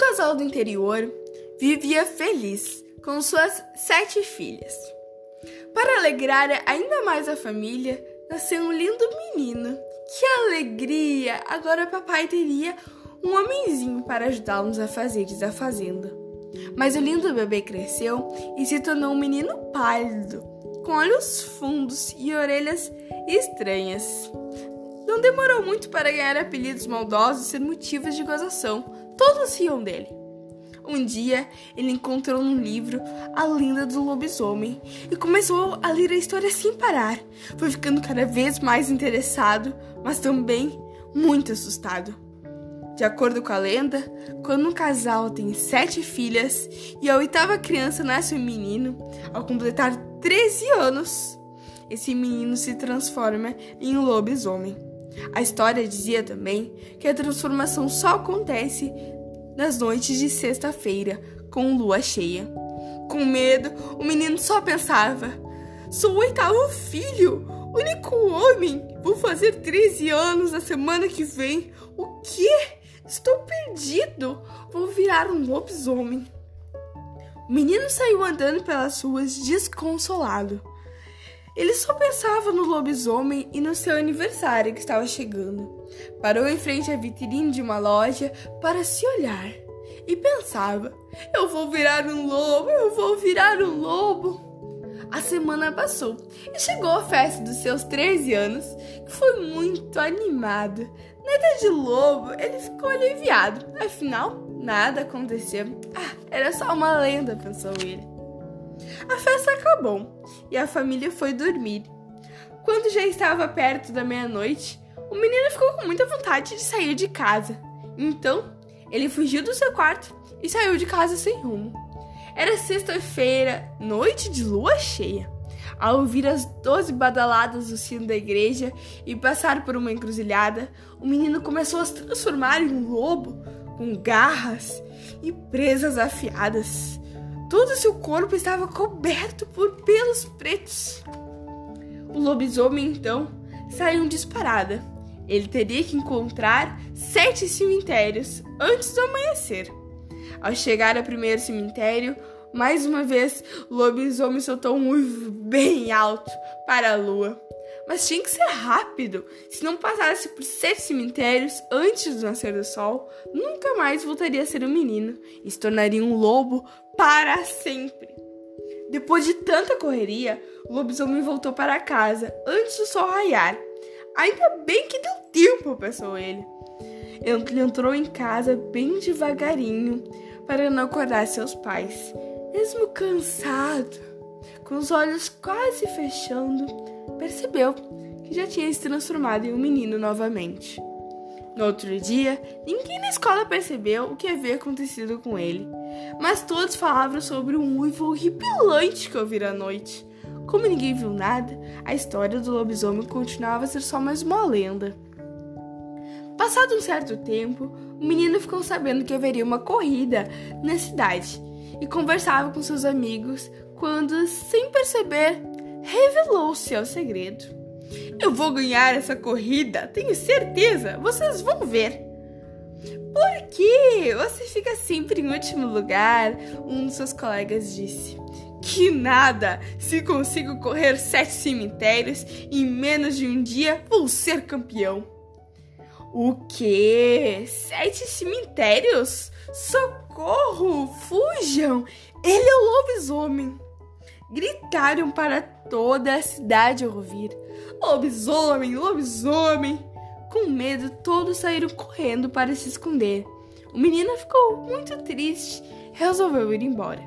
casal do interior vivia feliz com suas sete filhas. Para alegrar ainda mais a família, nasceu um lindo menino. Que alegria! Agora papai teria um homenzinho para ajudá-los a fazer a fazenda. Mas o lindo bebê cresceu e se tornou um menino pálido, com olhos fundos e orelhas estranhas. Não demorou muito para ganhar apelidos maldosos e ser motivos de gozação. Todos riam dele. Um dia, ele encontrou no livro A Lenda do Lobisomem e começou a ler a história sem parar. Foi ficando cada vez mais interessado, mas também muito assustado. De acordo com a lenda, quando um casal tem sete filhas e a oitava criança nasce um menino, ao completar 13 anos, esse menino se transforma em um lobisomem. A história dizia também que a transformação só acontece nas noites de sexta-feira, com lua cheia. Com medo, o menino só pensava: sou o oitavo filho, único homem. Vou fazer 13 anos na semana que vem. O quê? Estou perdido! Vou virar um lobisomem. O menino saiu andando pelas ruas desconsolado. Ele só pensava no lobisomem e no seu aniversário que estava chegando. Parou em frente à vitrine de uma loja para se olhar e pensava: Eu vou virar um lobo, eu vou virar um lobo. A semana passou e chegou a festa dos seus 13 anos, que foi muito animada. Nada de lobo, ele ficou aliviado. Afinal, nada aconteceu. Ah, era só uma lenda, pensou ele. A festa acabou e a família foi dormir. Quando já estava perto da meia-noite, o menino ficou com muita vontade de sair de casa. Então, ele fugiu do seu quarto e saiu de casa sem rumo. Era sexta-feira, noite de lua cheia. Ao ouvir as doze badaladas do sino da igreja e passar por uma encruzilhada, o menino começou a se transformar em um lobo com garras e presas afiadas. Todo seu corpo estava coberto por pelos pretos. O lobisomem então saiu disparada. Ele teria que encontrar sete cemitérios antes do amanhecer. Ao chegar ao primeiro cemitério, mais uma vez, o lobisomem soltou um uivo bem alto para a lua. Mas tinha que ser rápido. Se não passasse por sete cemitérios antes do nascer do sol, nunca mais voltaria a ser um menino e se tornaria um lobo para sempre. Depois de tanta correria, o lobisomem voltou para casa antes do sol raiar. Ainda bem que deu tempo, pensou ele. Ele entrou em casa bem devagarinho para não acordar seus pais. Mesmo cansado, com os olhos quase fechando, percebeu que já tinha se transformado em um menino novamente. No outro dia, ninguém na escola percebeu o que havia acontecido com ele, mas todos falavam sobre um uivo horripilante que ouviram à noite. Como ninguém viu nada, a história do lobisomem continuava a ser só mais uma lenda. Passado um certo tempo, o menino ficou sabendo que haveria uma corrida na cidade e conversava com seus amigos quando, sem perceber, revelou seu segredo. Eu vou ganhar essa corrida, tenho certeza, vocês vão ver. Por que você fica sempre em último lugar? Um dos seus colegas disse. Que nada! Se consigo correr sete cemitérios em menos de um dia, vou ser campeão. O quê? Sete cemitérios? Socorro! Fujam! Ele é o lobisomem! Gritaram para toda a cidade ouvir: Lobisomem! Lobisomem! Com medo, todos saíram correndo para se esconder. O menino ficou muito triste e resolveu ir embora.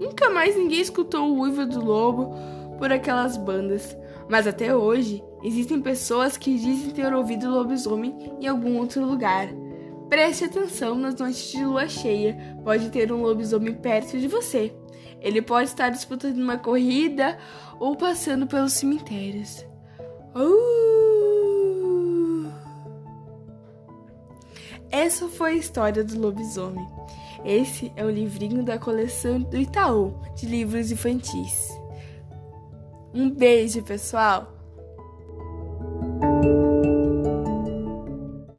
Nunca mais ninguém escutou o uivo do lobo por aquelas bandas, mas até hoje existem pessoas que dizem ter ouvido lobisomem em algum outro lugar. Preste atenção nas noites de lua cheia, pode ter um lobisomem perto de você. Ele pode estar disputando uma corrida ou passando pelos cemitérios. Uh! Essa foi a história do lobisomem. Esse é o livrinho da coleção do Itaú de livros infantis. Um beijo, pessoal!